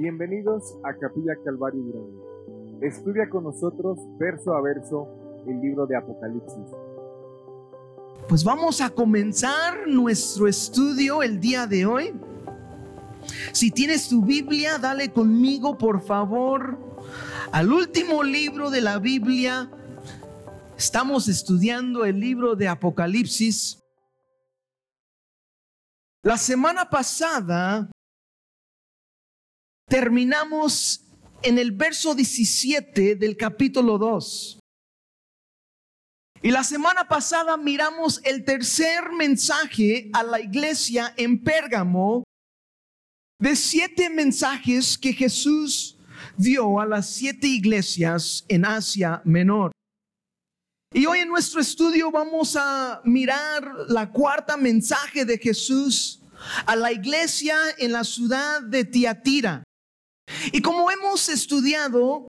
Bienvenidos a Capilla Calvario Durango. Estudia con nosotros verso a verso el libro de Apocalipsis. Pues vamos a comenzar nuestro estudio el día de hoy. Si tienes tu Biblia, dale conmigo por favor al último libro de la Biblia. Estamos estudiando el libro de Apocalipsis. La semana pasada terminamos en el verso 17 del capítulo 2. Y la semana pasada miramos el tercer mensaje a la iglesia en Pérgamo de siete mensajes que Jesús dio a las siete iglesias en Asia Menor. Y hoy en nuestro estudio vamos a mirar la cuarta mensaje de Jesús a la iglesia en la ciudad de Tiatira. Y como hemos estudiado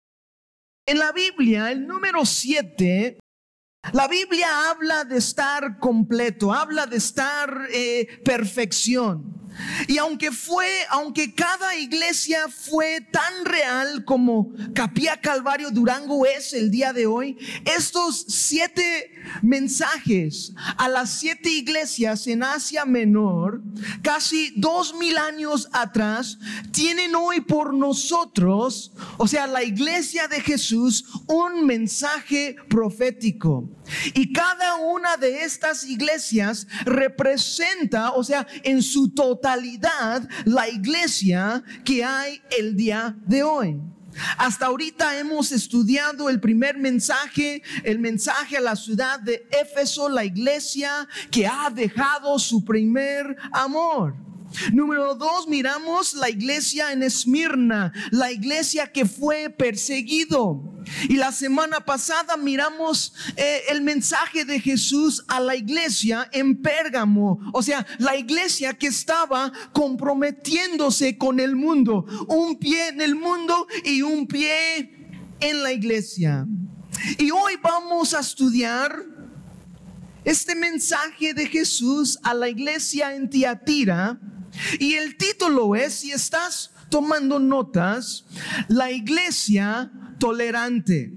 en la Biblia, el número siete, la Biblia habla de estar completo, habla de estar eh, perfección. Y aunque fue, aunque cada iglesia fue tan real como Capilla Calvario Durango es el día de hoy, estos siete mensajes a las siete iglesias en Asia Menor, casi dos mil años atrás, tienen hoy por nosotros, o sea, la iglesia de Jesús, un mensaje profético. Y cada una de estas iglesias representa, o sea, en su totalidad, la iglesia que hay el día de hoy. Hasta ahorita hemos estudiado el primer mensaje, el mensaje a la ciudad de Éfeso, la iglesia que ha dejado su primer amor. Número dos, miramos la iglesia en Esmirna, la iglesia que fue perseguido. Y la semana pasada miramos eh, el mensaje de Jesús a la iglesia en Pérgamo, o sea, la iglesia que estaba comprometiéndose con el mundo, un pie en el mundo y un pie en la iglesia. Y hoy vamos a estudiar este mensaje de Jesús a la iglesia en Tiatira y el título es, si estás tomando notas, la iglesia tolerante.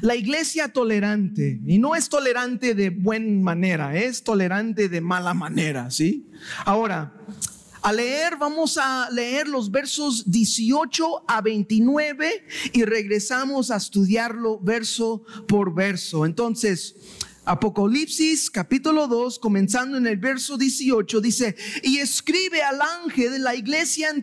La iglesia tolerante, y no es tolerante de buena manera, es tolerante de mala manera, ¿sí? Ahora, a leer, vamos a leer los versos 18 a 29 y regresamos a estudiarlo verso por verso. Entonces, Apocalipsis capítulo 2, comenzando en el verso 18, dice, y escribe al ángel de la iglesia en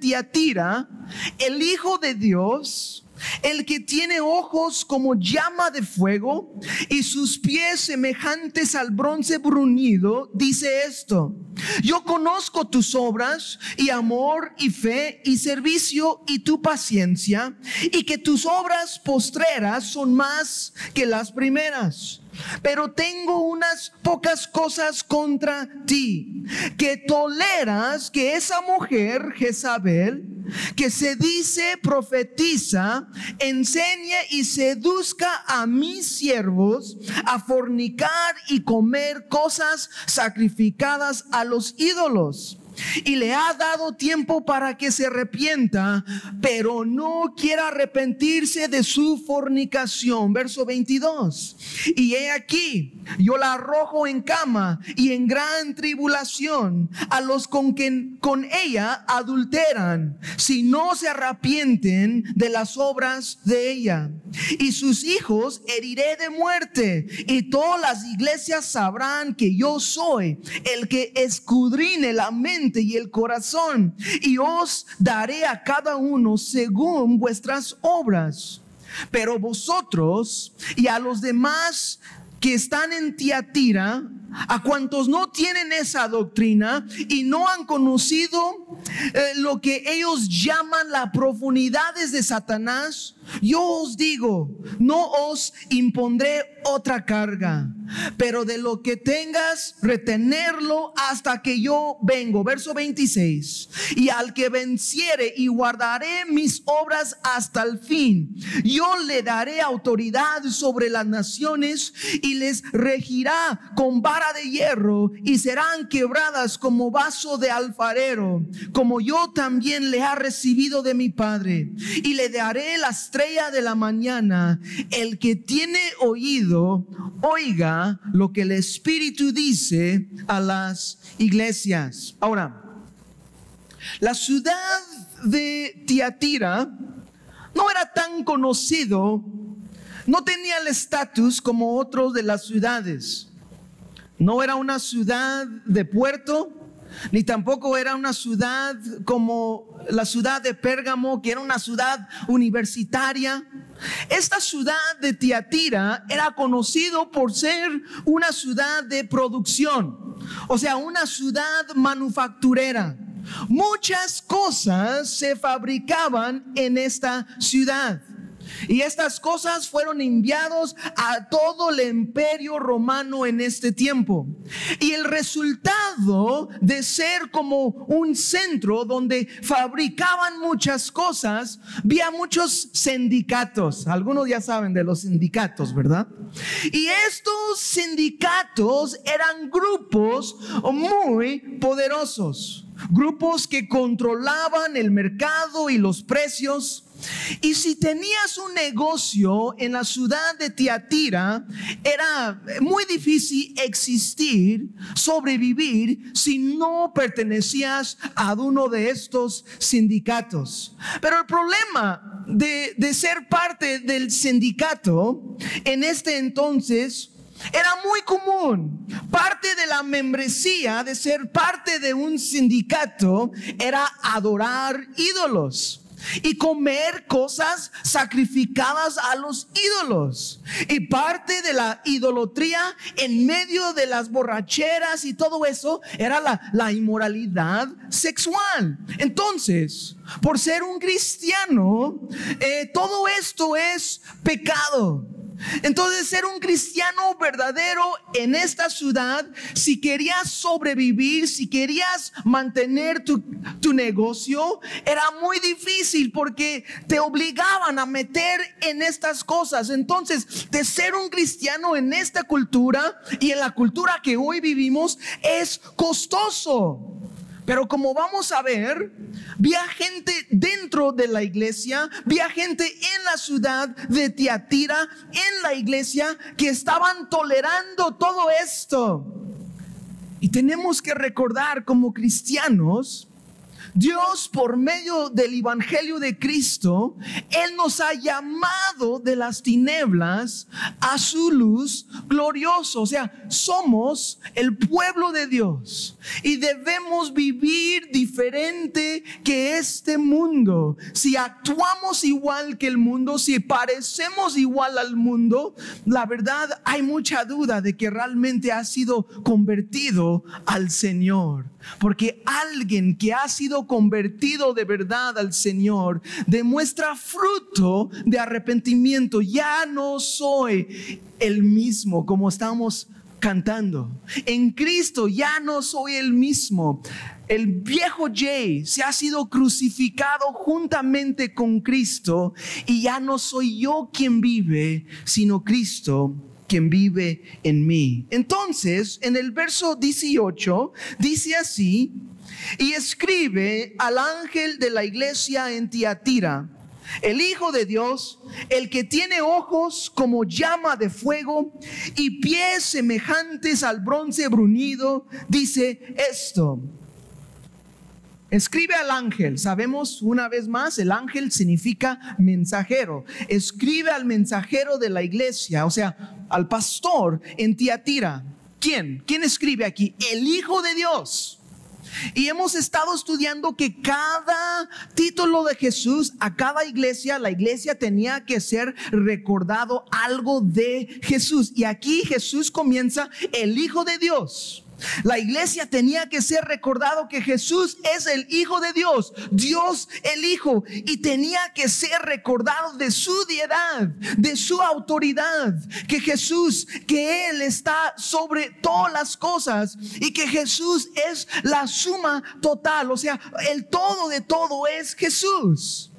el Hijo de Dios, el que tiene ojos como llama de fuego y sus pies semejantes al bronce bruñido, dice esto, yo conozco tus obras y amor y fe y servicio y tu paciencia y que tus obras postreras son más que las primeras. Pero tengo unas pocas cosas contra ti, que toleras que esa mujer, Jezabel, que se dice profetiza, enseñe y seduzca a mis siervos a fornicar y comer cosas sacrificadas a los ídolos y le ha dado tiempo para que se arrepienta, pero no quiera arrepentirse de su fornicación. Verso 22. Y he aquí, yo la arrojo en cama y en gran tribulación a los con quien con ella adulteran, si no se arrepienten de las obras de ella. Y sus hijos heriré de muerte, y todas las iglesias sabrán que yo soy el que escudrine la mente y el corazón, y os daré a cada uno según vuestras obras. Pero vosotros y a los demás que están en Tiatira, a cuantos no tienen esa doctrina y no han conocido eh, lo que ellos llaman las profundidades de Satanás, yo os digo, no os impondré otra carga, pero de lo que tengas, retenerlo hasta que yo vengo. Verso 26. Y al que venciere y guardaré mis obras hasta el fin, yo le daré autoridad sobre las naciones y les regirá con vara de hierro y serán quebradas como vaso de alfarero, como yo también le ha recibido de mi Padre. Y le daré la de la mañana. El que tiene oído, oiga lo que el Espíritu dice a las iglesias. Ahora, la ciudad de Tiatira no era tan conocido, no tenía el estatus como otros de las ciudades. No era una ciudad de puerto, ni tampoco era una ciudad como la ciudad de Pérgamo, que era una ciudad universitaria. Esta ciudad de Tiatira era conocido por ser una ciudad de producción, o sea, una ciudad manufacturera. Muchas cosas se fabricaban en esta ciudad. Y estas cosas fueron enviados a todo el imperio romano en este tiempo. Y el resultado de ser como un centro donde fabricaban muchas cosas, había muchos sindicatos. Algunos ya saben de los sindicatos, ¿verdad? Y estos sindicatos eran grupos muy poderosos. Grupos que controlaban el mercado y los precios y si tenías un negocio en la ciudad de Tiatira, era muy difícil existir, sobrevivir, si no pertenecías a uno de estos sindicatos. Pero el problema de, ser parte del sindicato en este entonces era muy común. Parte de la membresía, de ser parte de un sindicato, era adorar ídolos y comer cosas sacrificadas a los ídolos. Y parte de la idolatría en medio de las borracheras y todo eso era la, inmoralidad sexual. Entonces, por ser un cristiano, eh, todo esto es pecado. Entonces, ser un cristiano verdadero en esta ciudad, si querías sobrevivir, si querías mantener tu, tu, negocio, era muy difícil porque te obligaban a meter en estas cosas. Entonces, de ser un cristiano en esta cultura y en la cultura que hoy vivimos, es costoso. Pero como vamos a ver, había gente dentro de la iglesia, había gente en la ciudad de Tiatira, en la iglesia, que estaban tolerando todo esto. Y tenemos que recordar como cristianos Dios por medio del Evangelio de Cristo, Él nos ha llamado de las tinieblas a su luz glorioso. O sea, somos el pueblo de Dios y debemos vivir diferente que este mundo. Si actuamos igual que el mundo, si parecemos igual al mundo, la verdad hay mucha duda de que realmente ha sido convertido al Señor. Porque alguien que ha sido convertido de verdad al Señor demuestra fruto de arrepentimiento. Ya no soy el mismo como estamos cantando. En Cristo ya no soy el mismo. El viejo Jay se ha sido crucificado juntamente con Cristo y ya no soy yo quien vive, sino Cristo quien vive en mí. Entonces, en el verso 18 dice así, y escribe al ángel de la iglesia en Tiatira, el Hijo de Dios, el que tiene ojos como llama de fuego y pies semejantes al bronce bruñido, dice esto. Escribe al ángel. Sabemos una vez más, el ángel significa mensajero. Escribe al mensajero de la iglesia, o sea, al pastor en Tiatira. ¿Quién? ¿Quién escribe aquí? El Hijo de Dios. Y hemos estado estudiando que cada título de Jesús a cada iglesia, la iglesia tenía que ser recordado algo de Jesús. Y aquí Jesús comienza el Hijo de Dios. La iglesia tenía que ser recordado que Jesús es el Hijo de Dios, Dios el Hijo, y tenía que ser recordado de su diedad, de su autoridad, que Jesús, que Él está sobre todas las cosas y que Jesús es la suma total, o sea, el todo de todo es Jesús.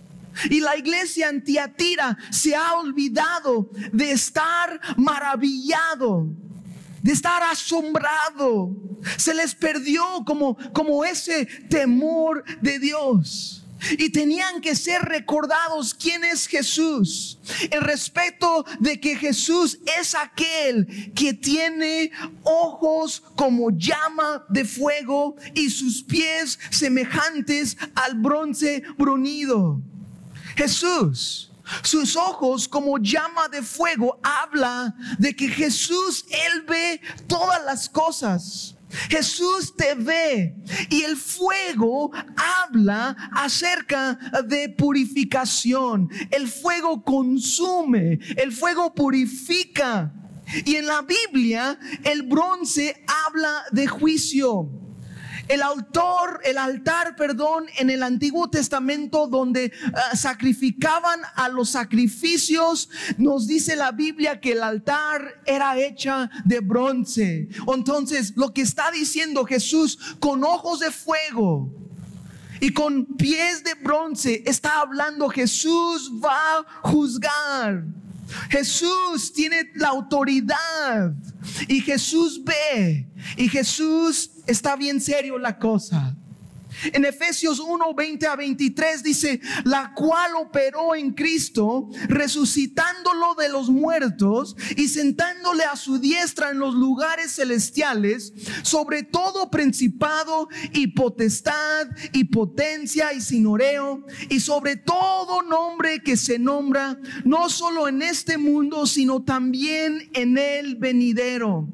Y la iglesia en Tiatira se ha olvidado de estar maravillado de estar asombrado. Se les perdió como, como ese temor de Dios. Y tenían que ser recordados quién es Jesús. El respeto de que Jesús es aquel que tiene ojos como llama de fuego y sus pies semejantes al bronce brunido. Jesús sus ojos como llama de fuego habla de que Jesús, Él ve todas las cosas. Jesús te ve y el fuego habla acerca de purificación. El fuego consume, el fuego purifica. Y en la Biblia el bronce habla de juicio. El autor, el altar, perdón, en el Antiguo Testamento donde ah, sacrificaban a los sacrificios, nos dice la Biblia que el altar era hecha de bronce. Entonces, lo que está diciendo Jesús con ojos de fuego, y con pies de bronce está hablando Jesús va a juzgar. Jesús tiene la autoridad y Jesús ve y Jesús está bien serio la cosa. En Efesios 1, 20 a 23 dice, la cual operó en Cristo, resucitándolo de los muertos y sentándole a su diestra en los lugares celestiales, sobre todo principado y potestad y potencia y sinoreo, y sobre todo nombre que se nombra, no solo en este mundo, sino también en el venidero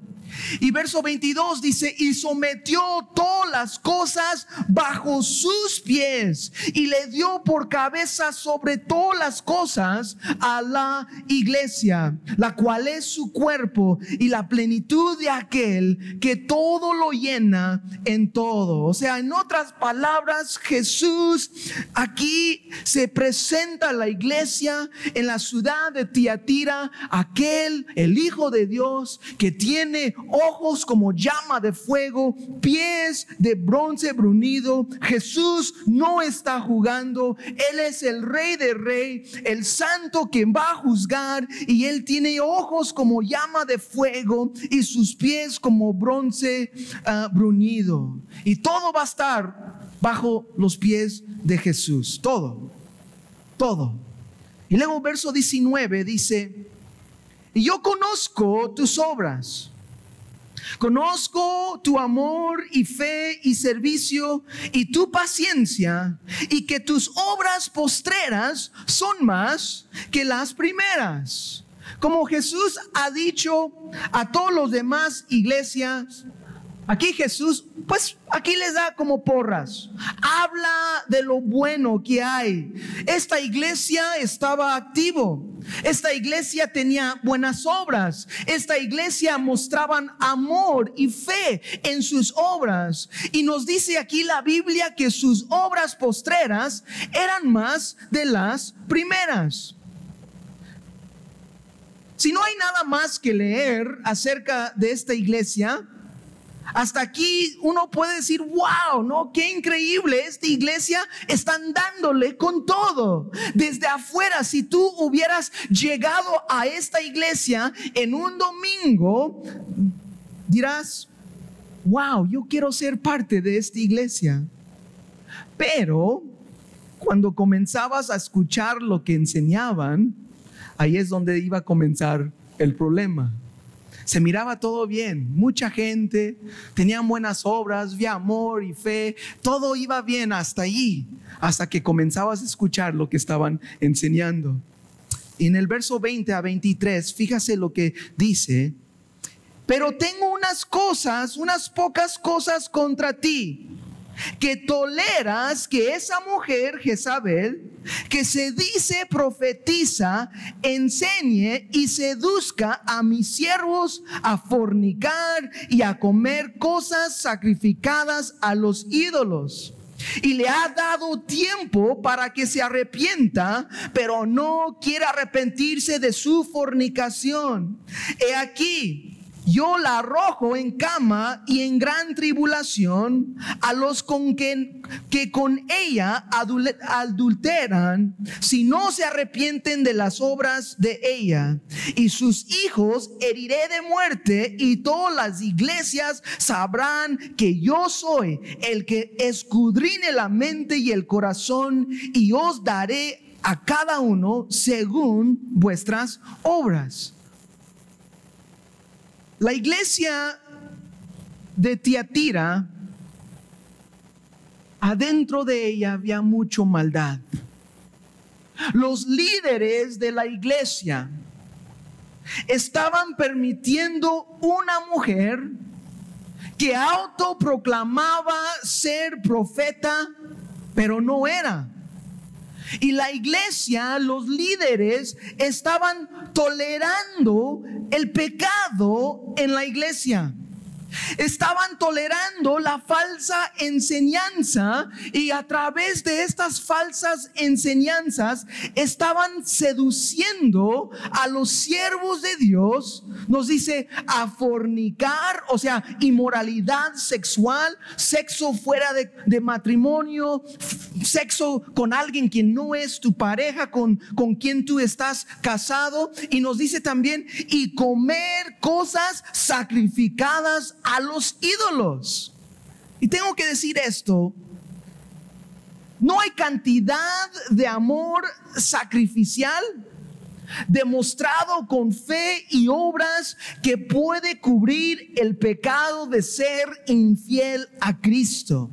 y verso 22 dice, y sometió todas las cosas bajo sus pies y le dio por cabeza sobre todas las cosas a la iglesia, la cual es su cuerpo y la plenitud de aquel que todo lo llena en todo. O sea, en otras palabras, Jesús aquí se presenta a la iglesia en la ciudad de Tiatira, aquel, el Hijo de Dios, que tiene ojos como llama de fuego, pies de bronce brunido. Jesús no está jugando, Él es el rey de rey, el santo que va a juzgar y Él tiene ojos como llama de fuego y sus pies como bronce uh, brunido. Y todo va a estar bajo los pies de Jesús, todo, todo. Y luego verso 19 dice, y yo conozco tus obras Conozco tu amor y fe y servicio y tu paciencia y que tus obras postreras son más que las primeras. Como Jesús ha dicho a todos los demás iglesias, Aquí Jesús, pues aquí les da como porras. Habla de lo bueno que hay. Esta iglesia estaba activo. Esta iglesia tenía buenas obras. Esta iglesia mostraban amor y fe en sus obras. Y nos dice aquí la Biblia que sus obras postreras eran más de las primeras. Si no hay nada más que leer acerca de esta iglesia, hasta aquí uno puede decir, wow, ¿no? Qué increíble, esta iglesia están dándole con todo. Desde afuera, si tú hubieras llegado a esta iglesia en un domingo, dirás, wow, yo quiero ser parte de esta iglesia. Pero cuando comenzabas a escuchar lo que enseñaban, ahí es donde iba a comenzar el problema se miraba todo bien, mucha gente, tenían buenas obras, había amor y fe, todo iba bien hasta allí, hasta que comenzabas a escuchar lo que estaban enseñando. En el verso 20 a 23, fíjase lo que dice, pero tengo unas cosas, unas pocas cosas contra ti que toleras que esa mujer, Jezabel, que se dice profetiza, enseñe y seduzca a mis siervos a fornicar y a comer cosas sacrificadas a los ídolos. Y le ha dado tiempo para que se arrepienta, pero no quiere arrepentirse de su fornicación. He aquí, yo la arrojo en cama y en gran tribulación a los con que, que con ella adulteran, si no se arrepienten de las obras de ella. Y sus hijos heriré de muerte y todas las iglesias sabrán que yo soy el que escudrine la mente y el corazón y os daré a cada uno según vuestras obras. La iglesia de Tiatira, adentro de ella había mucho maldad. Los líderes de la iglesia estaban permitiendo una mujer que autoproclamaba ser profeta, pero no era. Y la iglesia, los líderes, estaban tolerando el pecado en la iglesia. Estaban tolerando la falsa enseñanza y a través de estas falsas enseñanzas estaban seduciendo a los siervos de Dios, nos dice, a fornicar, o sea, inmoralidad sexual, sexo fuera de, matrimonio, sexo con alguien que no es tu pareja, con, con quien tú estás casado. Y nos dice también, y comer cosas sacrificadas a los ídolos. Y tengo que decir esto, no hay cantidad de amor sacrificial demostrado con fe y obras que puede cubrir el pecado de ser infiel a Cristo.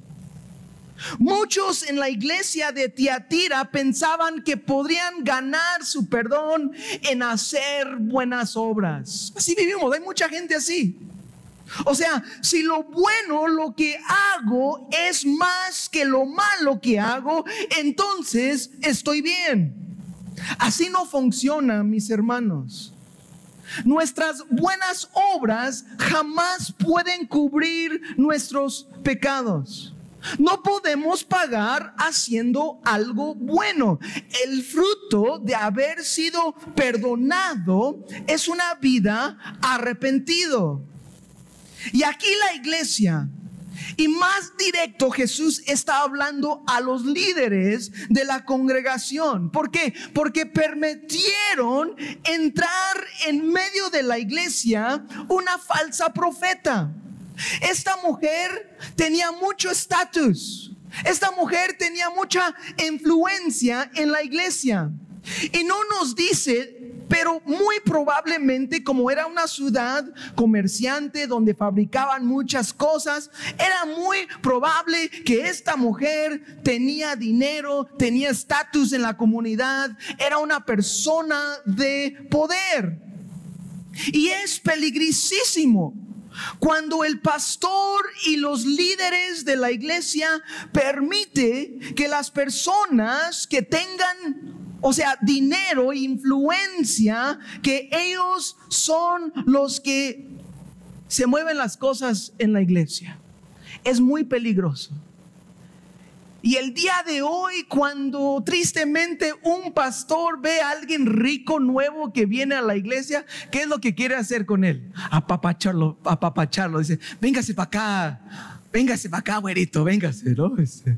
Muchos en la iglesia de Tiatira pensaban que podrían ganar su perdón en hacer buenas obras. Así vivimos, hay mucha gente así. O sea, si lo bueno lo que hago es más que lo malo que hago, entonces estoy bien. Así no funciona, mis hermanos. Nuestras buenas obras jamás pueden cubrir nuestros pecados. No podemos pagar haciendo algo bueno. El fruto de haber sido perdonado es una vida arrepentido. Y aquí la iglesia, y más directo Jesús está hablando a los líderes de la congregación. ¿Por qué? Porque permitieron entrar en medio de la iglesia una falsa profeta. Esta mujer tenía mucho estatus. Esta mujer tenía mucha influencia en la iglesia. Y no nos dice pero muy probablemente como era una ciudad comerciante donde fabricaban muchas cosas, era muy probable que esta mujer tenía dinero, tenía estatus en la comunidad, era una persona de poder. Y es peligrísimo cuando el pastor y los líderes de la iglesia permite que las personas que tengan o sea, dinero, influencia, que ellos son los que se mueven las cosas en la iglesia. Es muy peligroso. Y el día de hoy, cuando tristemente un pastor ve a alguien rico, nuevo que viene a la iglesia, ¿qué es lo que quiere hacer con él? Apapacharlo, apapacharlo. Dice, véngase para acá, véngase para acá, güerito, véngase, ¿no? Este,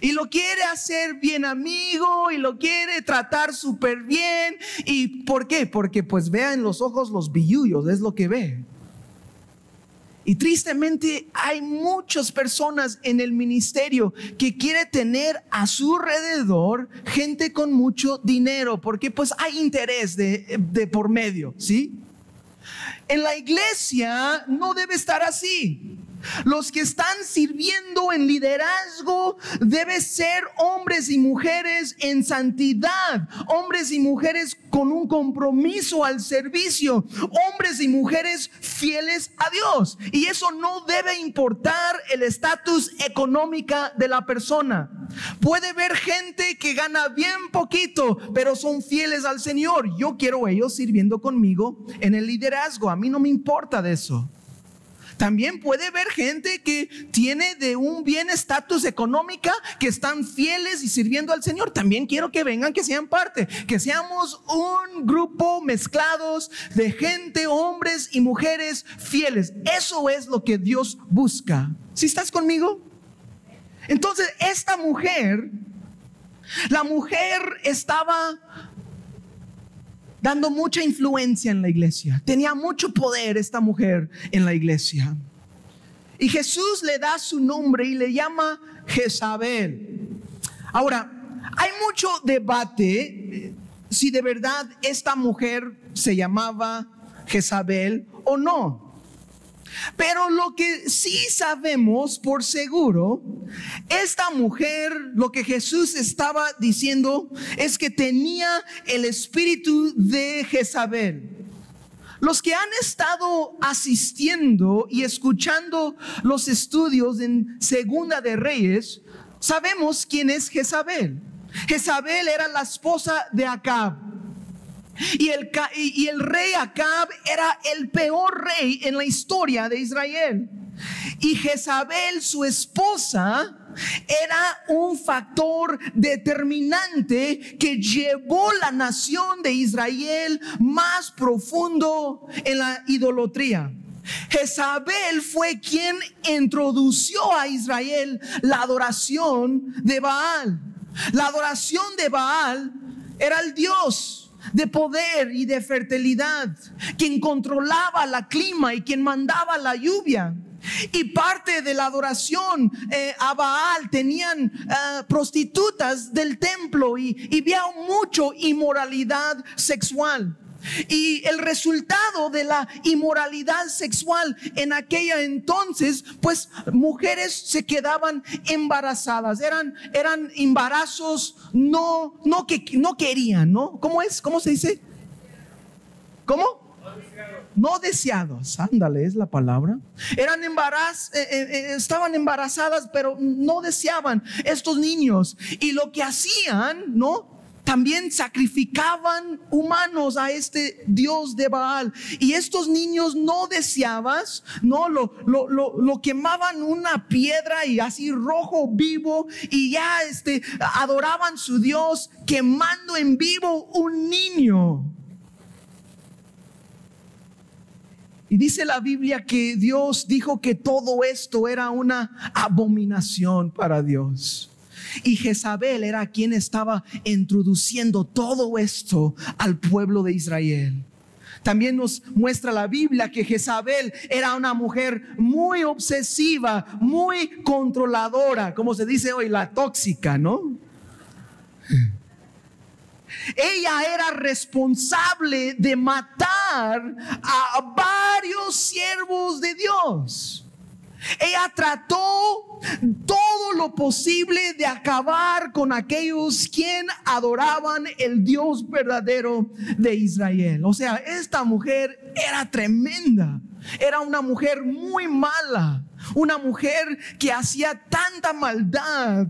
y lo quiere hacer bien amigo y lo quiere tratar súper bien. ¿Y por qué? Porque pues vea en los ojos los billullos, es lo que ve. Y tristemente hay muchas personas en el ministerio que quiere tener a su alrededor gente con mucho dinero, porque pues hay interés de, de por medio, ¿sí? En la iglesia no debe estar así. Los que están sirviendo en liderazgo deben ser hombres y mujeres en santidad, hombres y mujeres con un compromiso al servicio, hombres y mujeres fieles a Dios. Y eso no debe importar el estatus económica de la persona. Puede ver gente que gana bien poquito, pero son fieles al Señor. Yo quiero ellos sirviendo conmigo en el liderazgo. A mí no me importa de eso. También puede ver gente que tiene de un bien estatus económica, que están fieles y sirviendo al Señor. También quiero que vengan, que sean parte, que seamos un grupo mezclados de gente, hombres y mujeres fieles. Eso es lo que Dios busca. ¿Si estás conmigo? Entonces, esta mujer, la mujer estaba dando mucha influencia en la iglesia. Tenía mucho poder esta mujer en la iglesia. Y Jesús le da su nombre y le llama Jezabel. Ahora, hay mucho debate eh, si de verdad esta mujer se llamaba Jezabel o no. Pero lo que sí sabemos por seguro, esta mujer, lo que Jesús estaba diciendo es que tenía el espíritu de Jezabel. Los que han estado asistiendo y escuchando los estudios en Segunda de Reyes, sabemos quién es Jezabel. Jezabel era la esposa de Acab. Y el, y el rey Acab era el peor rey en la historia de Israel. Y Jezabel, su esposa, era un factor determinante que llevó la nación de Israel más profundo en la idolatría. Jezabel fue quien introdució a Israel la adoración de Baal. La adoración de Baal era el Dios de poder y de fertilidad, quien controlaba la clima y quien mandaba la lluvia. Y parte de la adoración eh, a Baal tenían eh, prostitutas del templo y, y había mucho inmoralidad sexual. Y el resultado de la inmoralidad sexual en aquella entonces, pues mujeres se quedaban embarazadas, eran, eran embarazos no, no que no querían, ¿no? ¿Cómo es? ¿Cómo se dice? ¿Cómo? No deseados, ándale, es la palabra. Eran embaraz, eh, eh, eh, estaban embarazadas, pero no deseaban estos niños. Y lo que hacían, ¿no? También sacrificaban humanos a este dios de Baal. Y estos niños no deseabas, no lo, lo, lo, quemaban una piedra y así rojo vivo y ya este, adoraban su dios quemando en vivo un niño. Y dice la Biblia que Dios dijo que todo esto era una abominación para Dios. Y Jezabel era quien estaba introduciendo todo esto al pueblo de Israel. También nos muestra la Biblia que Jezabel era una mujer muy obsesiva, muy controladora, como se dice hoy, la tóxica, ¿no? Ella era responsable de matar a varios siervos de Dios. Ella trató todo lo posible de acabar con aquellos quien adoraban el Dios verdadero de Israel. O sea, esta mujer era tremenda. Era una mujer muy mala. Una mujer que hacía tanta maldad.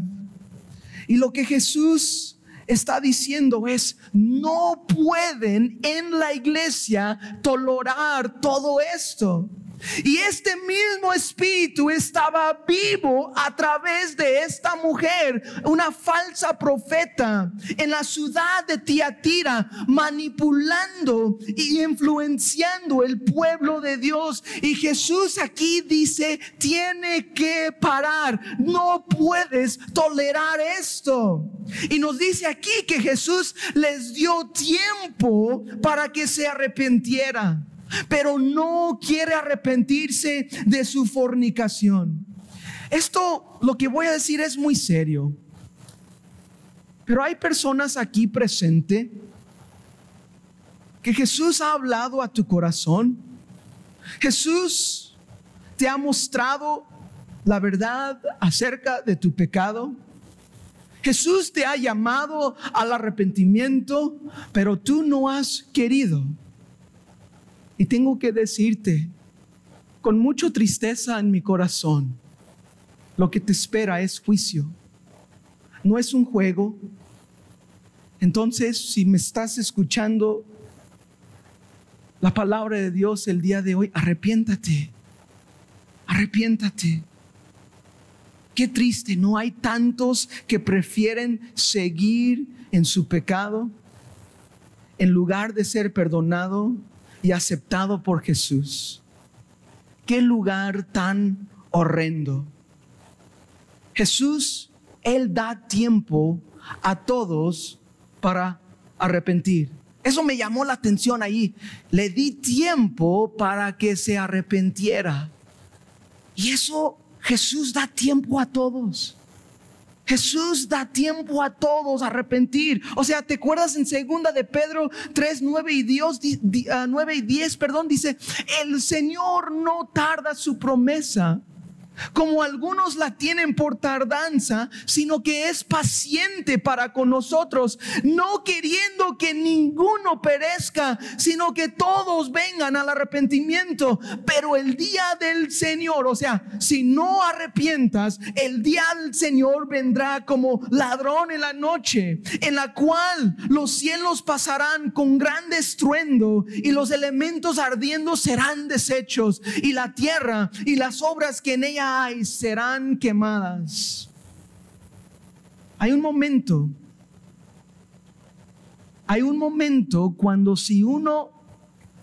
Y lo que Jesús está diciendo es, no pueden en la iglesia tolerar todo esto. Y este mismo espíritu estaba vivo a través de esta mujer, una falsa profeta en la ciudad de Tiatira, manipulando y influenciando el pueblo de Dios. Y Jesús aquí dice, tiene que parar, no puedes tolerar esto. Y nos dice aquí que Jesús les dio tiempo para que se arrepintieran pero no quiere arrepentirse de su fornicación. Esto, lo que voy a decir es muy serio. Pero hay personas aquí presente que Jesús ha hablado a tu corazón. Jesús te ha mostrado la verdad acerca de tu pecado. Jesús te ha llamado al arrepentimiento, pero tú no has querido. Y tengo que decirte, con mucha tristeza en mi corazón, lo que te espera es juicio. No es un juego. Entonces, si me estás escuchando la palabra de Dios el día de hoy, arrepiéntate. Arrepiéntate. Qué triste, no hay tantos que prefieren seguir en su pecado en lugar de ser perdonado y aceptado por Jesús. Qué lugar tan horrendo. Jesús, Él da tiempo a todos para arrepentir. Eso me llamó la atención ahí. Le di tiempo para que se arrepentiera. Y eso Jesús da tiempo a todos. Jesús da tiempo a todos a arrepentir. O sea, ¿te acuerdas en segunda de Pedro 3, 9 y, Dios, 9 y 10? Perdón, dice, el Señor no tarda su promesa como algunos la tienen por tardanza, sino que es paciente para con nosotros, no queriendo que ninguno perezca, sino que todos vengan al arrepentimiento. Pero el día del Señor, o sea, si no arrepientas, el día del Señor vendrá como ladrón en la noche, en la cual los cielos pasarán con gran estruendo y los elementos ardiendo serán deshechos y la tierra y las obras que en ella y serán quemadas. Hay un momento, hay un momento cuando si uno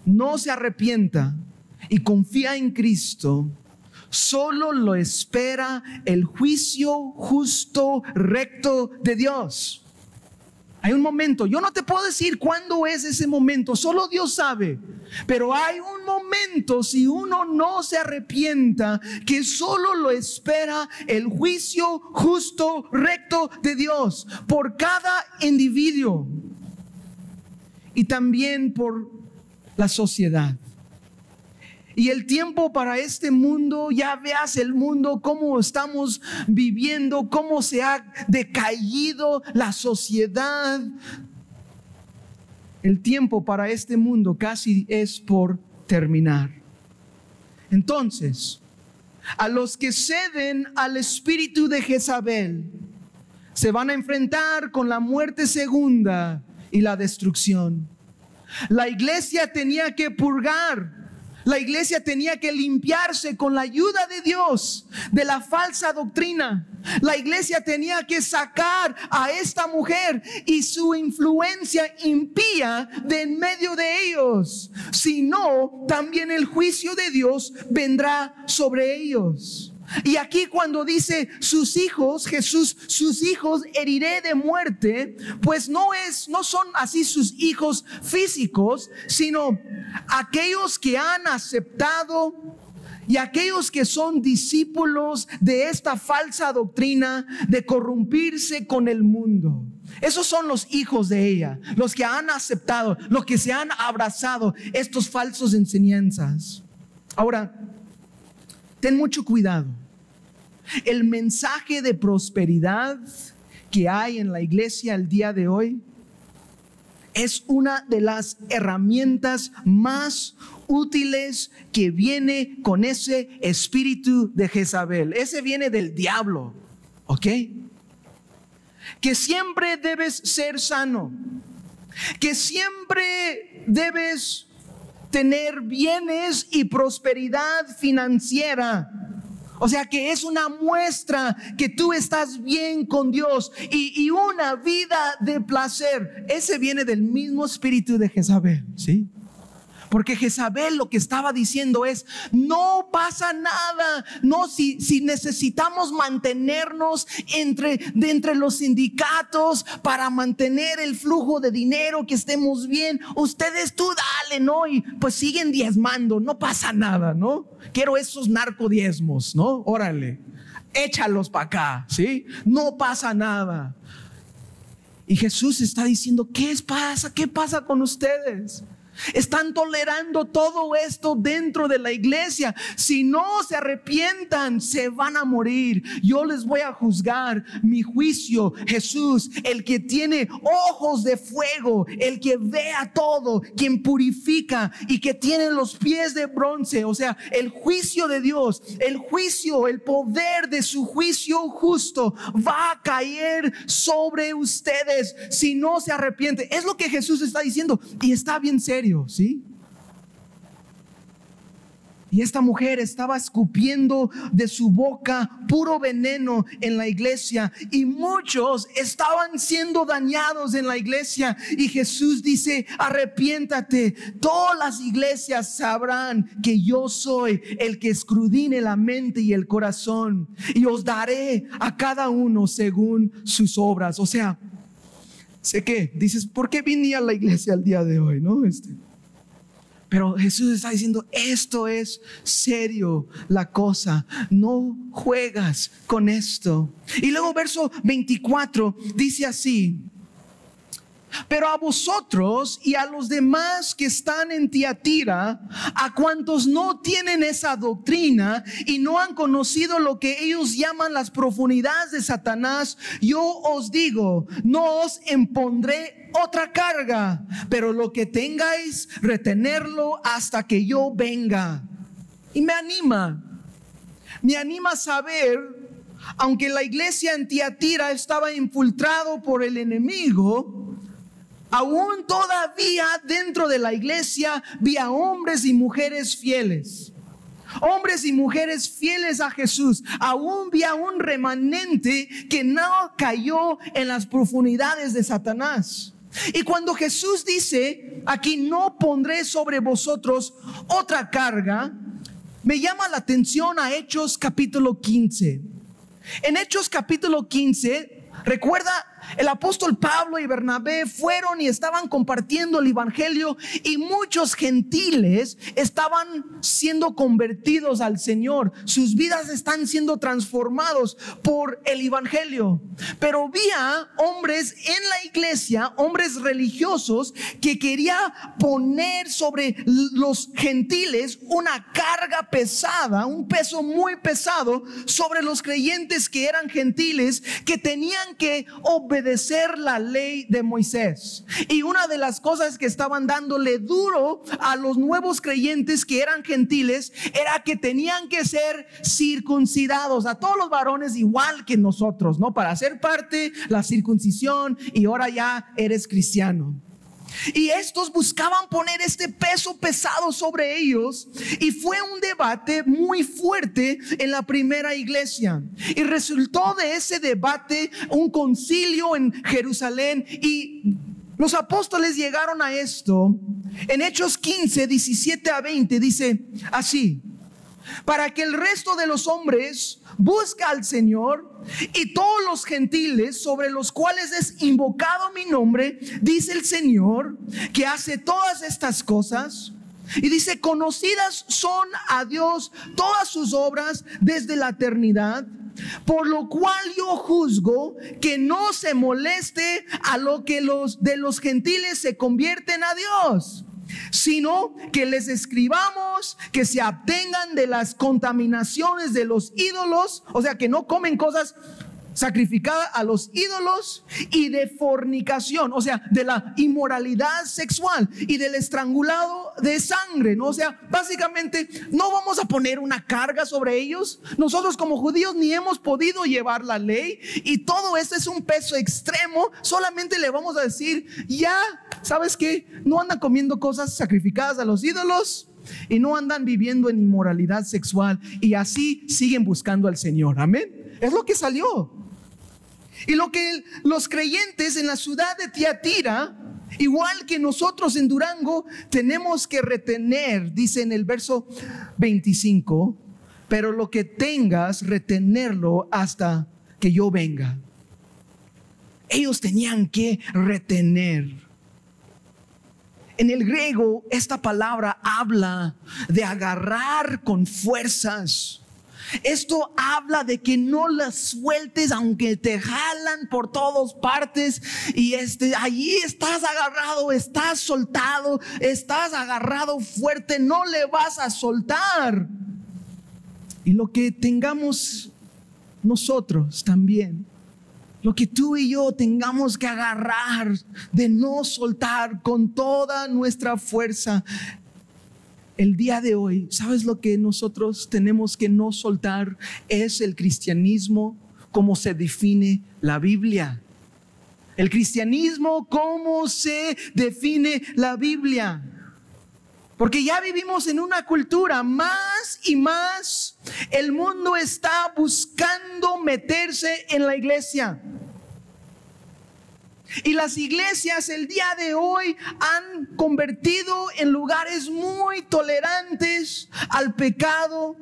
no se arrepienta y confía en Cristo, solo lo espera el juicio justo, recto de Dios. Hay un momento, yo no te puedo decir cuándo es ese momento, solo Dios sabe. Pero hay un momento, si uno no se arrepienta, que solo lo espera el juicio justo, recto de Dios por cada individuo y también por la sociedad. Y el tiempo para este mundo, ya veas el mundo, cómo estamos viviendo, cómo se ha decaído la sociedad. El tiempo para este mundo casi es por terminar. Entonces, a los que ceden al espíritu de Jezabel, se van a enfrentar con la muerte segunda y la destrucción. La iglesia tenía que purgar la iglesia tenía que limpiarse con la ayuda de Dios de la falsa doctrina. La iglesia tenía que sacar a esta mujer y su influencia impía de en medio de ellos. Si no, también el juicio de Dios vendrá sobre ellos. Y aquí cuando dice sus hijos, Jesús, sus hijos heriré de muerte, pues no es no son así sus hijos físicos, sino aquellos que han aceptado y aquellos que son discípulos de esta falsa doctrina de corrompirse con el mundo. Esos son los hijos de ella, los que han aceptado, los que se han abrazado estos falsos enseñanzas. Ahora, ten mucho cuidado. El mensaje de prosperidad que hay en la iglesia el día de hoy es una de las herramientas más útiles que viene con ese espíritu de Jezabel. Ese viene del diablo, ¿ok? Que siempre debes ser sano, que siempre debes tener bienes y prosperidad financiera. O sea que es una muestra que tú estás bien con Dios y, una vida de placer. Ese viene del mismo espíritu de Jezabel, ¿sí? Porque Jezabel lo que estaba diciendo es, no pasa nada, no, si, si necesitamos mantenernos entre, de entre los sindicatos para mantener el flujo de dinero, que estemos bien, ustedes tú dale, ¿no? Y pues siguen diezmando, no pasa nada, ¿no? Quiero esos narcodiezmos, ¿no? Órale, échalos para acá, ¿sí? No pasa nada. Y Jesús está diciendo, ¿qué pasa? ¿Qué pasa con ustedes? Están tolerando todo esto dentro de la iglesia. Si no se arrepientan, se van a morir. Yo les voy a juzgar. Mi juicio, Jesús, el que tiene ojos de fuego, el que vea todo, quien purifica y que tiene los pies de bronce. O sea, el juicio de Dios, el juicio, el poder de su juicio justo va a caer sobre ustedes si no se arrepienten. Es lo que Jesús está diciendo y está bien serio. ¿Sí? Y esta mujer estaba escupiendo de su boca puro veneno en la iglesia y muchos estaban siendo dañados en la iglesia. Y Jesús dice, arrepiéntate. Todas las iglesias sabrán que yo soy el que escrudine la mente y el corazón y os daré a cada uno según sus obras. O sea, sé dices, ¿por qué vine a la iglesia el día de hoy? ¿No? Este, pero Jesús está diciendo, esto es serio la cosa, no juegas con esto. Y luego verso 24 dice así, pero a vosotros y a los demás que están en Tiatira, a cuantos no tienen esa doctrina y no han conocido lo que ellos llaman las profundidades de Satanás, yo os digo, no os impondré otra carga, pero lo que tengáis, retenerlo hasta que yo venga. Y me anima, me anima a saber, aunque la iglesia en Tiatira estaba infiltrado por el enemigo, Aún todavía dentro de la iglesia había hombres y mujeres fieles. Hombres y mujeres fieles a Jesús. Aún había un remanente que no cayó en las profundidades de Satanás. Y cuando Jesús dice, aquí no pondré sobre vosotros otra carga, me llama la atención a Hechos capítulo 15. En Hechos capítulo 15, recuerda el apóstol Pablo y Bernabé fueron y estaban compartiendo el Evangelio y muchos gentiles estaban siendo convertidos al Señor. Sus vidas están siendo transformados por el Evangelio. Pero había hombres en la iglesia, hombres religiosos, que quería poner sobre los gentiles una carga pesada, un peso muy pesado sobre los creyentes que eran gentiles, que tenían que obedecer obedecer la ley de Moisés. Y una de las cosas que estaban dándole duro a los nuevos creyentes que eran gentiles era que tenían que ser circuncidados a todos los varones igual que nosotros, ¿no? Para ser parte la circuncisión y ahora ya eres cristiano. Y estos buscaban poner este peso pesado sobre ellos y fue un debate muy fuerte en la primera iglesia. Y resultó de ese debate un concilio en Jerusalén y los apóstoles llegaron a esto. En Hechos 15, 17 a 20 dice así, para que el resto de los hombres busca al Señor y todos los gentiles sobre los cuales es invocado mi nombre, dice el Señor, que hace todas estas cosas. Y dice, conocidas son a Dios todas sus obras desde la eternidad, por lo cual yo juzgo que no se moleste a lo que los de los gentiles se convierten a Dios sino que les escribamos que se abstengan de las contaminaciones de los ídolos, o sea, que no comen cosas sacrificada a los ídolos y de fornicación, o sea, de la inmoralidad sexual y del estrangulado de sangre, ¿no? O sea, básicamente no vamos a poner una carga sobre ellos. Nosotros como judíos ni hemos podido llevar la ley y todo esto es un peso extremo. Solamente le vamos a decir, ya, ¿sabes qué? No andan comiendo cosas sacrificadas a los ídolos y no andan viviendo en inmoralidad sexual y así siguen buscando al Señor. Amén. Es lo que salió. Y lo que los creyentes en la ciudad de Tiatira, igual que nosotros en Durango, tenemos que retener, dice en el verso 25, pero lo que tengas, retenerlo hasta que yo venga. Ellos tenían que retener. En el griego, esta palabra habla de agarrar con fuerzas Esto habla de que no las sueltes aunque te jalan por todas partes y este allí estás agarrado, estás soltado, estás agarrado fuerte, no le vas a soltar. Y lo que tengamos nosotros también lo que tú y yo tengamos que agarrar, de no soltar con toda nuestra fuerza. El día de hoy, ¿sabes lo que nosotros tenemos que no soltar? Es el cristianismo como se define la Biblia. El cristianismo, ¿cómo se define la Biblia? Porque ya vivimos en una cultura más y más. El mundo está buscando meterse en la iglesia. Y las iglesias el día de hoy han convertido en lugares muy tolerantes al pecado,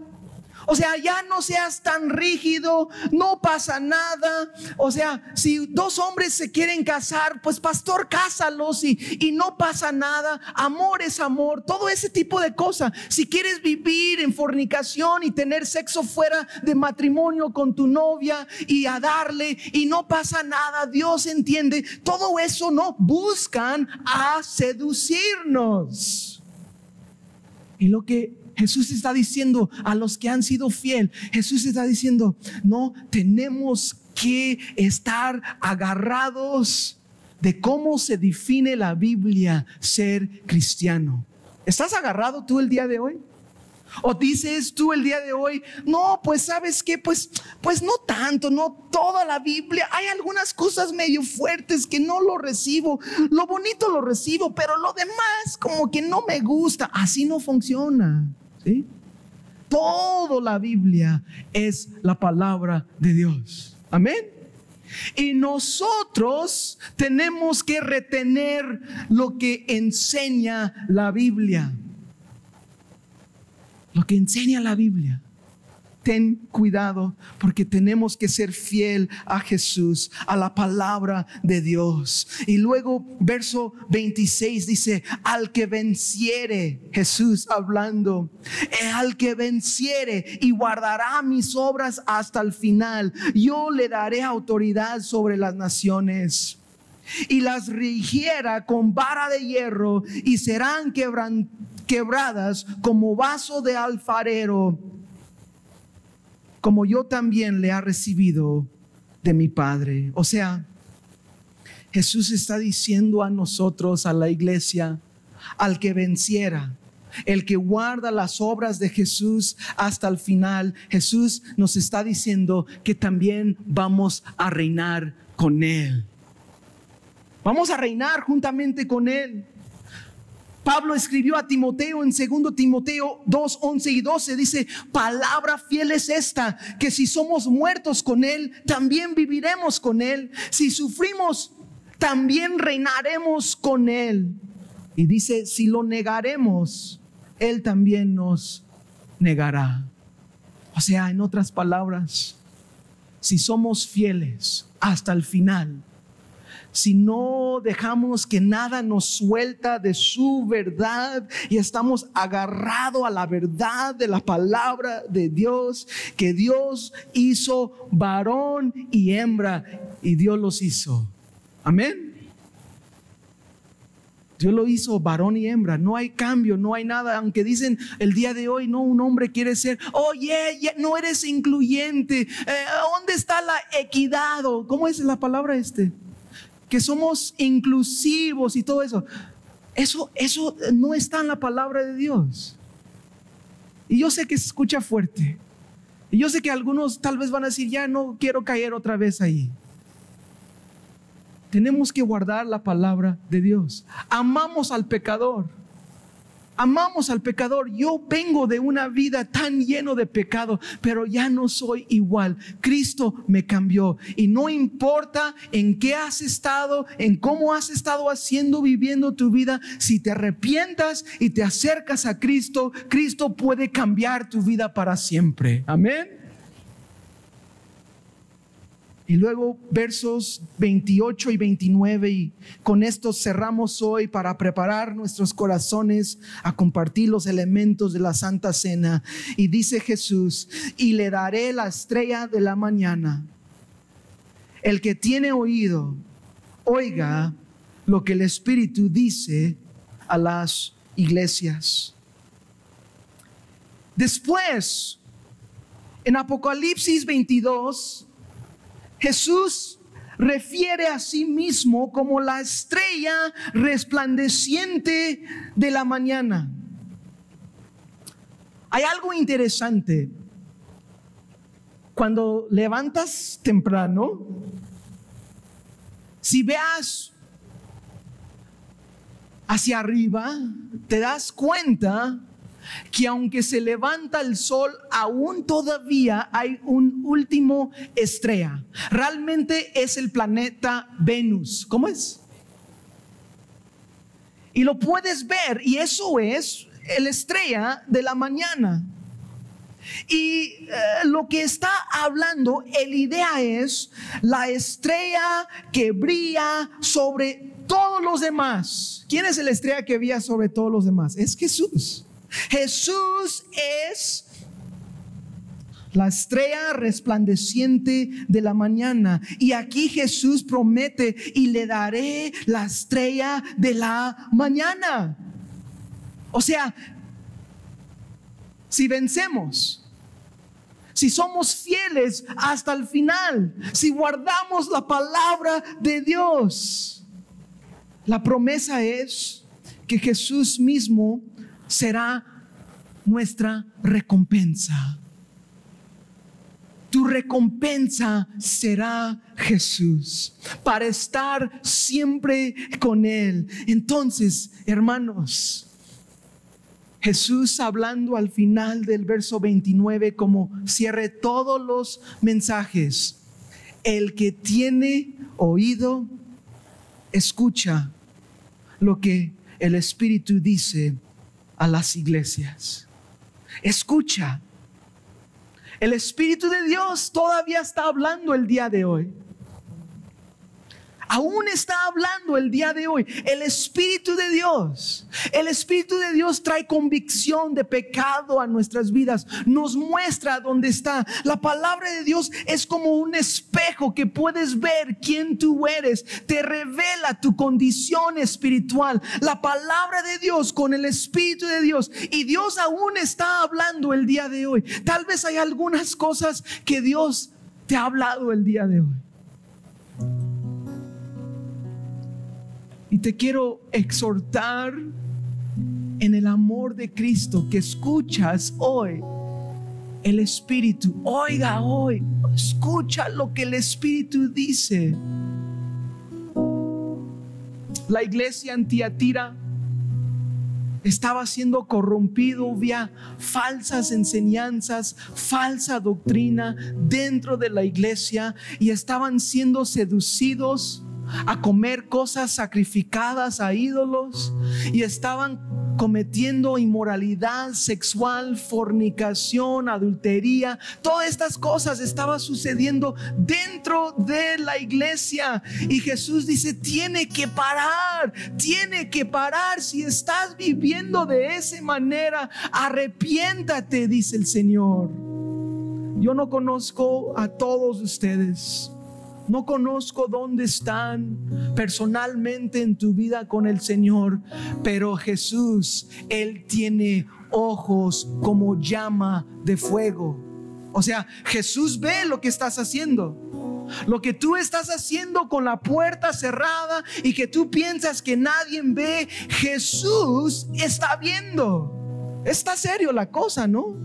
o sea, ya no seas tan rígido, no pasa nada. O sea, si dos hombres se quieren casar, pues pastor, cásalos y, y no pasa nada. Amor es amor, todo ese tipo de cosas. Si quieres vivir en fornicación y tener sexo fuera de matrimonio con tu novia y a darle y no pasa nada, Dios entiende. Todo eso no buscan a seducirnos. Y lo que Jesús está diciendo a los que han sido fiel, Jesús está diciendo, no, tenemos que estar agarrados de cómo se define la Biblia ser cristiano. ¿Estás agarrado tú el día de hoy? O dices tú el día de hoy, no, pues sabes qué, pues, pues no tanto, no toda la Biblia. Hay algunas cosas medio fuertes que no lo recibo. Lo bonito lo recibo, pero lo demás como que no me gusta. Así no funciona. Toda la Biblia es la palabra de Dios. Amén. Y nosotros tenemos que retener lo que enseña la Biblia. Lo que enseña la Biblia ten cuidado porque tenemos que ser fiel a Jesús, a la palabra de Dios. Y luego verso 26 dice, al que venciere, Jesús hablando, eh, al que venciere y guardará mis obras hasta el final, yo le daré autoridad sobre las naciones y las rigiera con vara de hierro y serán quebradas como vaso de alfarero como yo también le ha recibido de mi Padre. O sea, Jesús está diciendo a nosotros, a la iglesia, al que venciera, el que guarda las obras de Jesús hasta el final, Jesús nos está diciendo que también vamos a reinar con Él. Vamos a reinar juntamente con Él. Pablo escribió a Timoteo en 2 Timoteo 2, 11 y 12, dice, palabra fiel es esta, que si somos muertos con Él, también viviremos con Él. Si sufrimos, también reinaremos con Él. Y dice, si lo negaremos, Él también nos negará. O sea, en otras palabras, si somos fieles hasta el final, si no dejamos que nada nos suelta de su verdad y estamos agarrados a la verdad de la palabra de Dios, que Dios hizo varón y hembra y Dios los hizo. Amén. Dios lo hizo varón y hembra, no hay cambio, no hay nada, aunque dicen el día de hoy, no, un hombre quiere ser, oye, no eres incluyente, eh, ¿dónde está la equidad? ¿Cómo es la palabra este? Que somos inclusivos y todo eso. Eso, eso no está en la palabra de Dios. Y yo sé que se escucha fuerte. Y yo sé que algunos tal vez van a decir, ya no quiero caer otra vez ahí. Tenemos que guardar la palabra de Dios. Amamos al pecador amamos al pecador. Yo vengo de una vida tan lleno de pecado, pero ya no soy igual. Cristo me cambió. Y no importa en qué has estado, en cómo has estado haciendo, viviendo tu vida, si te arrepientas y te acercas a Cristo, Cristo puede cambiar tu vida para siempre. Amén. Y luego versos 28 y 29 y con esto cerramos hoy para preparar nuestros corazones a compartir los elementos de la Santa Cena. Y dice Jesús, y le daré la estrella de la mañana. El que tiene oído, oiga lo que el Espíritu dice a las iglesias. Después, en Apocalipsis 22, Jesús refiere a sí mismo como la estrella resplandeciente de la mañana. Hay algo interesante. Cuando levantas temprano, si veas hacia arriba, te das cuenta que aunque se levanta el sol, aún todavía hay un último estrella. Realmente es el planeta Venus. ¿Cómo es? Y lo puedes ver, y eso es el estrella de la mañana. Y eh, lo que está hablando, el idea es la estrella que brilla sobre todos los demás. ¿Quién es la estrella que brilla sobre todos los demás? Es Jesús. Jesús es la estrella resplandeciente de la mañana. Y aquí Jesús promete, y le daré la estrella de la mañana. O sea, si vencemos, si somos fieles hasta el final, si guardamos la palabra de Dios, la promesa es que Jesús mismo será nuestra recompensa. Tu recompensa será Jesús para estar siempre con Él. Entonces, hermanos, Jesús hablando al final del verso 29 como cierre todos los mensajes. El que tiene oído, escucha lo que el Espíritu dice a las iglesias. Escucha. El Espíritu de Dios todavía está hablando el día de hoy aún está hablando el día de hoy. El Espíritu de Dios, el Espíritu de Dios trae convicción de pecado a nuestras vidas, nos muestra dónde está. La palabra de Dios es como un espejo que puedes ver quién tú eres, te revela tu condición espiritual. La palabra de Dios con el Espíritu de Dios y Dios aún está hablando el día de hoy. Tal vez hay algunas cosas que Dios te ha hablado el día de hoy. Te quiero exhortar en el amor de Cristo que escuchas hoy el Espíritu. Oiga hoy, escucha lo que el Espíritu dice. La iglesia antiatira estaba siendo corrompido vía falsas enseñanzas, falsa doctrina dentro de la iglesia y estaban siendo seducidos a comer cosas sacrificadas a ídolos y estaban cometiendo inmoralidad sexual, fornicación, adultería. Todas estas cosas estaban sucediendo dentro de la iglesia. Y Jesús dice, tiene que parar, tiene que parar. Si estás viviendo de esa manera, arrepiéntate, dice el Señor. Yo no conozco a todos ustedes no conozco dónde están personalmente en tu vida con el Señor, pero Jesús, Él tiene ojos como llama de fuego. O sea, Jesús ve lo que estás haciendo. Lo que tú estás haciendo con la puerta cerrada y que tú piensas que nadie ve, Jesús está viendo. Está serio la cosa, ¿no?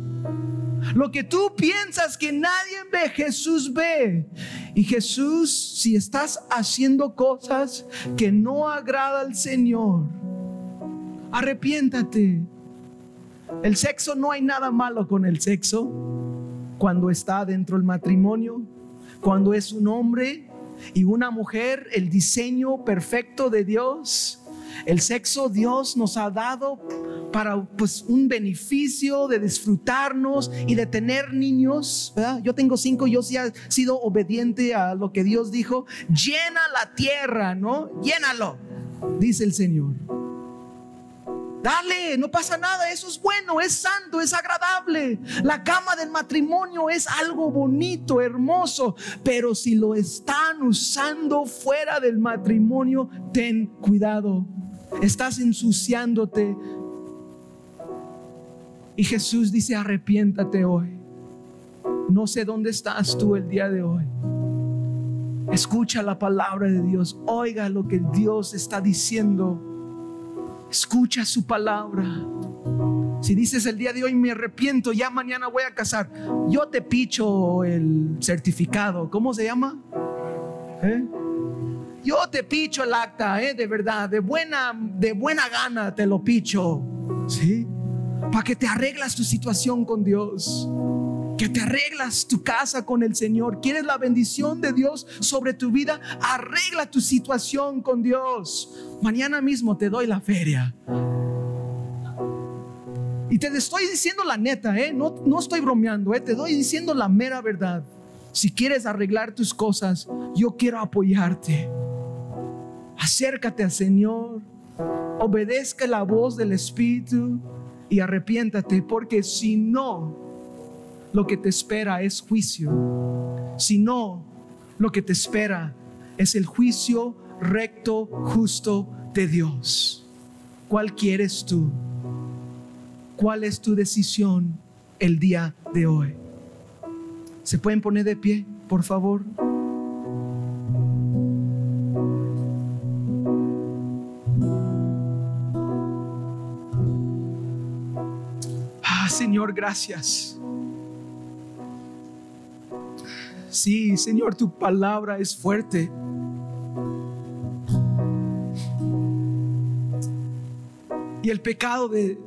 Lo que tú piensas que nadie ve, Jesús ve. Y Jesús, si estás haciendo cosas que no agrada al Señor, arrepiéntate. El sexo, no hay nada malo con el sexo cuando está dentro del matrimonio, cuando es un hombre y una mujer, el diseño perfecto de Dios. El sexo Dios nos ha dado para pues un beneficio de disfrutarnos y de tener niños. Yo tengo cinco, yo sí he sido obediente a lo que Dios dijo. Llena la tierra, ¿no? Llénalo, dice el Señor. Dale, no pasa nada, eso es bueno, es santo, es agradable. La cama del matrimonio es algo bonito, hermoso, pero si lo están usando fuera del matrimonio, ten cuidado. Estás ensuciándote. Y Jesús dice, arrepiéntate hoy. No sé dónde estás tú el día de hoy. Escucha la palabra de Dios, oiga lo que Dios está diciendo Escucha su palabra. Si dices el día de hoy me arrepiento, ya mañana voy a casar, yo te picho el certificado. ¿Cómo se llama? ¿Eh? Yo te picho el acta, ¿eh? de verdad, de buena, de buena gana te lo picho. ¿Sí? Para que te arreglas tu situación con Dios que te arreglas tu casa con el Señor, quieres la bendición de Dios sobre tu vida, arregla tu situación con Dios. Mañana mismo te doy la feria. Y te estoy diciendo la neta, ¿eh? no, no estoy bromeando, ¿eh? te doy diciendo la mera verdad. Si quieres arreglar tus cosas, yo quiero apoyarte. Acércate al Señor, obedezca la voz del Espíritu y arrepiéntate, porque si no, lo que te espera es juicio. Si no, lo que te espera es el juicio recto, justo de Dios. ¿Cuál quieres tú? ¿Cuál es tu decisión el día de hoy? ¿Se pueden poner de pie, por favor? Señor, gracias. Sí, Señor, tu palabra es fuerte. Y el pecado de,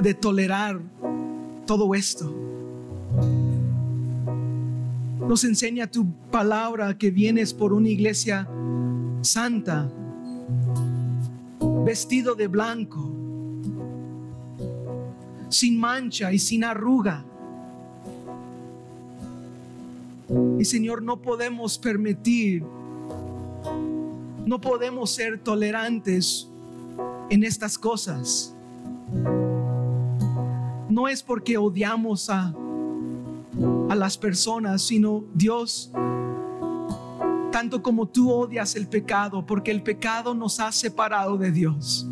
de tolerar todo esto. Nos enseña tu palabra que vienes por una iglesia santa, vestido de blanco, sin mancha y sin arruga Y Señor, no podemos permitir, no podemos ser tolerantes en estas cosas. No es porque odiamos a, a las personas, sino Dios, tanto como tú odias el pecado, porque el pecado nos ha separado de Dios.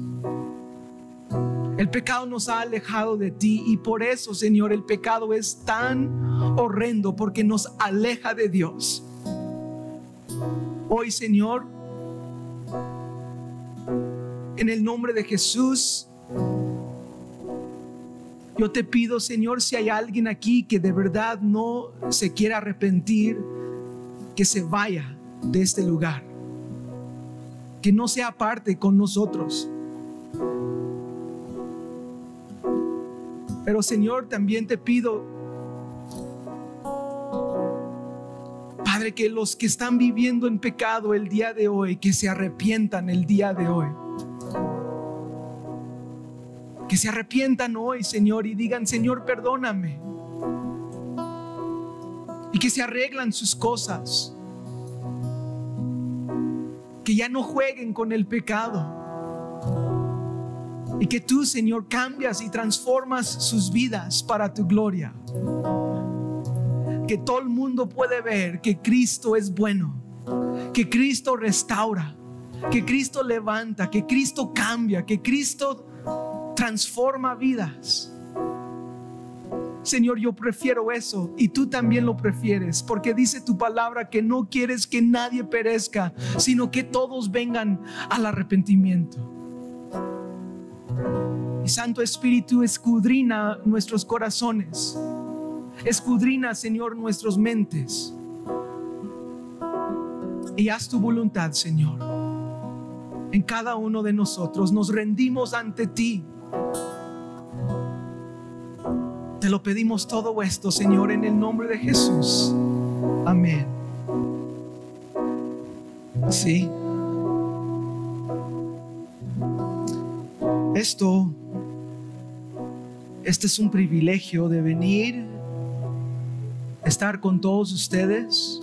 El pecado nos ha alejado de ti y por eso, Señor, el pecado es tan horrendo porque nos aleja de Dios. Hoy, Señor, en el nombre de Jesús, yo te pido, Señor, si hay alguien aquí que de verdad no se quiera arrepentir, que se vaya de este lugar, que no sea parte con nosotros. Pero Señor, también te pido, Padre, que los que están viviendo en pecado el día de hoy, que se arrepientan el día de hoy. Que se arrepientan hoy, Señor, y digan, Señor, perdóname. Y que se arreglan sus cosas. Que ya no jueguen con el pecado y que tú, Señor, cambias y transformas sus vidas para tu gloria. Que todo el mundo puede ver que Cristo es bueno, que Cristo restaura, que Cristo levanta, que Cristo cambia, que Cristo transforma vidas. Señor, yo prefiero eso y tú también lo prefieres, porque dice tu palabra que no quieres que nadie perezca, sino que todos vengan al arrepentimiento. Y Santo Espíritu escudrina nuestros corazones. Escudrina, Señor, nuestras mentes. Y haz tu voluntad, Señor. En cada uno de nosotros nos rendimos ante ti. Te lo pedimos todo esto, Señor, en el nombre de Jesús. Amén. Sí. Esto, este es un privilegio de venir, estar con todos ustedes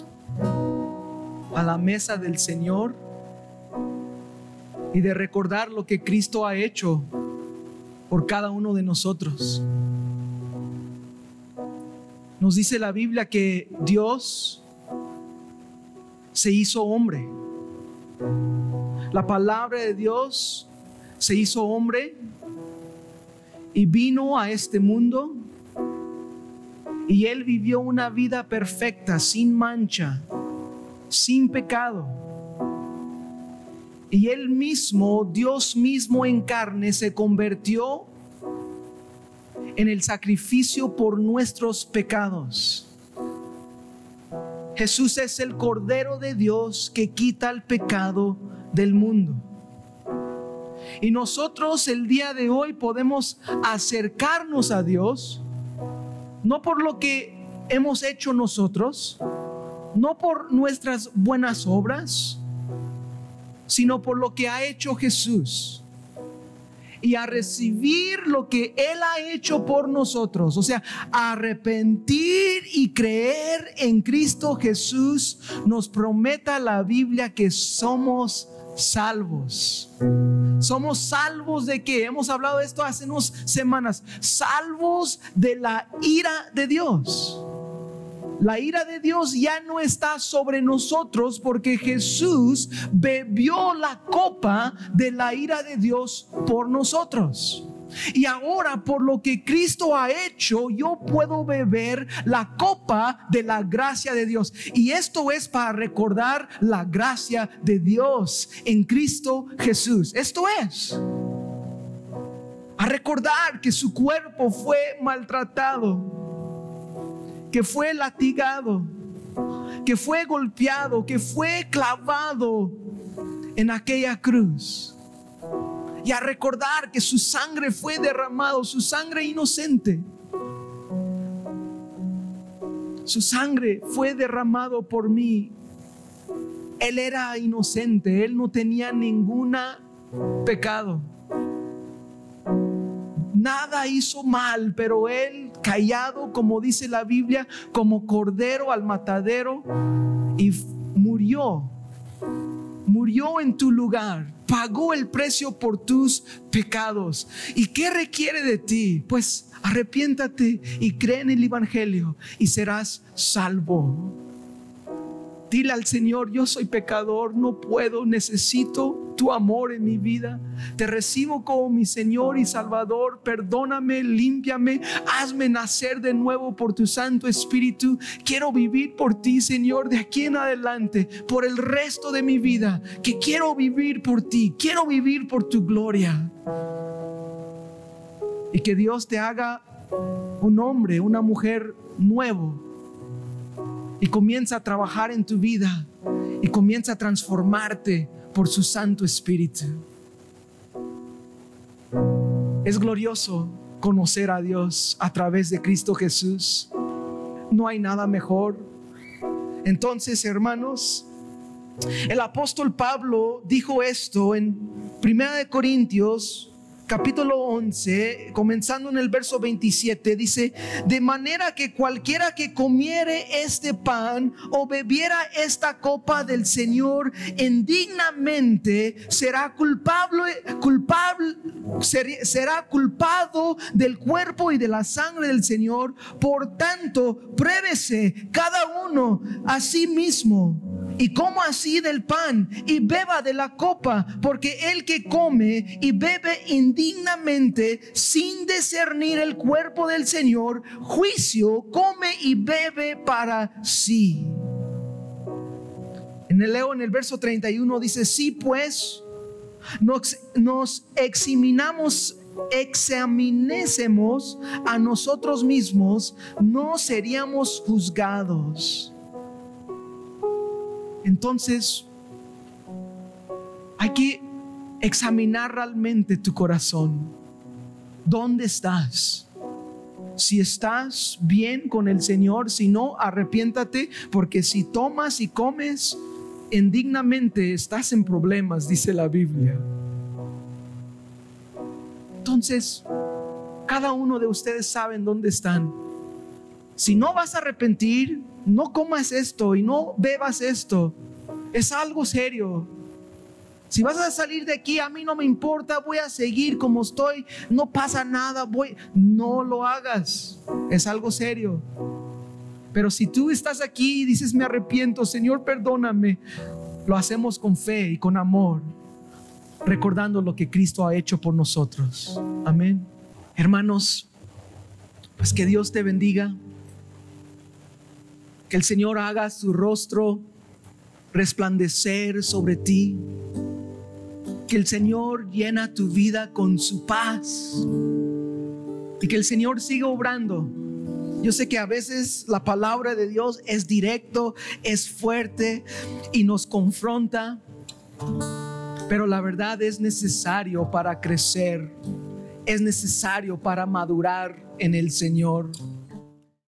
a la mesa del Señor y de recordar lo que Cristo ha hecho por cada uno de nosotros. Nos dice la Biblia que Dios se hizo hombre. La palabra de Dios se hizo hombre y vino a este mundo y él vivió una vida perfecta, sin mancha, sin pecado. Y él mismo, Dios mismo en carne, se convirtió en el sacrificio por nuestros pecados. Jesús es el Cordero de Dios que quita el pecado del mundo. Y nosotros el día de hoy podemos acercarnos a Dios, no por lo que hemos hecho nosotros, no por nuestras buenas obras, sino por lo que ha hecho Jesús y a recibir lo que Él ha hecho por nosotros. O sea, arrepentir y creer en Cristo Jesús nos prometa la Biblia que somos salvos. Somos salvos de que hemos hablado de esto hace unas semanas, salvos de la ira de Dios. La ira de Dios ya no está sobre nosotros porque Jesús bebió la copa de la ira de Dios por nosotros. Y ahora por lo que Cristo ha hecho, yo puedo beber la copa de la gracia de Dios. Y esto es para recordar la gracia de Dios en Cristo Jesús. Esto es. A recordar que su cuerpo fue maltratado que fue latigado, que fue golpeado, que fue clavado en aquella cruz. Y a recordar que su sangre fue derramado, su sangre inocente. Su sangre fue derramado por mí. Él era inocente, él no tenía ninguna pecado nada hizo mal, pero él callado, como dice la Biblia, como cordero al matadero, y murió. En tu lugar, pagó el precio por tus pecados. ¿Y qué requiere de ti? Pues arrepiéntate y cree en el Evangelio y serás salvo. Dile al Señor, yo soy pecador, no puedo, necesito tu amor en mi vida. Te recibo como mi Señor y Salvador. Perdóname, límpiame, hazme nacer de nuevo por tu Santo Espíritu. Quiero vivir por ti, Señor, de aquí en adelante, por el resto de mi vida. Que quiero vivir por ti, quiero vivir por tu gloria. Y que Dios te haga un hombre, una mujer nuevo y comienza a trabajar en tu vida y comienza a transformarte por su Santo Espíritu. Es glorioso conocer a Dios a través de Cristo Jesús. No hay nada mejor. Entonces, hermanos, el apóstol Pablo dijo esto en 1 Corintios capítulo 11, comenzando en el verso 27, dice, de manera que cualquiera que comiere este pan o bebiera esta copa del Señor indignamente será culpable, culpable, será culpado del cuerpo y de la sangre del Señor. Por tanto, pruébese cada uno a sí mismo y coma así del pan y beba de la copa, porque el que come y bebe indignamente sin discernir el cuerpo del Señor, juicio come y bebe para sí. En el Leo, en el verso 31 dice, sí pues, nos, nos examinamos examinésemos a nosotros mismos, no seríamos juzgados. Entonces, hay que examinar realmente tu corazón. ¿Dónde estás? Si estás bien con el Señor, si no, arrepiéntate, porque si tomas y comes indignamente, estás en problemas, dice la Biblia. entonces cada uno de ustedes saben dónde están. Si no vas a arrepentir, no comas esto y no bebas esto. Es algo serio. Si vas a salir de aquí, a mí no me importa, voy a seguir como estoy, no pasa nada, voy, no lo hagas. Es algo serio. Pero si tú estás aquí y dices, me arrepiento, Señor, perdóname, lo hacemos con fe y con amor, recordando lo que Cristo ha hecho por nosotros. Amén. Hermanos, pues que Dios te bendiga. Que el Señor haga su rostro resplandecer sobre ti. Que el Señor llena tu vida con su paz. Y que el Señor siga obrando. Yo sé que a veces la palabra de Dios es directo, es fuerte y nos confronta. Pero la verdad es necesario para crecer. Es necesario para madurar en el Señor.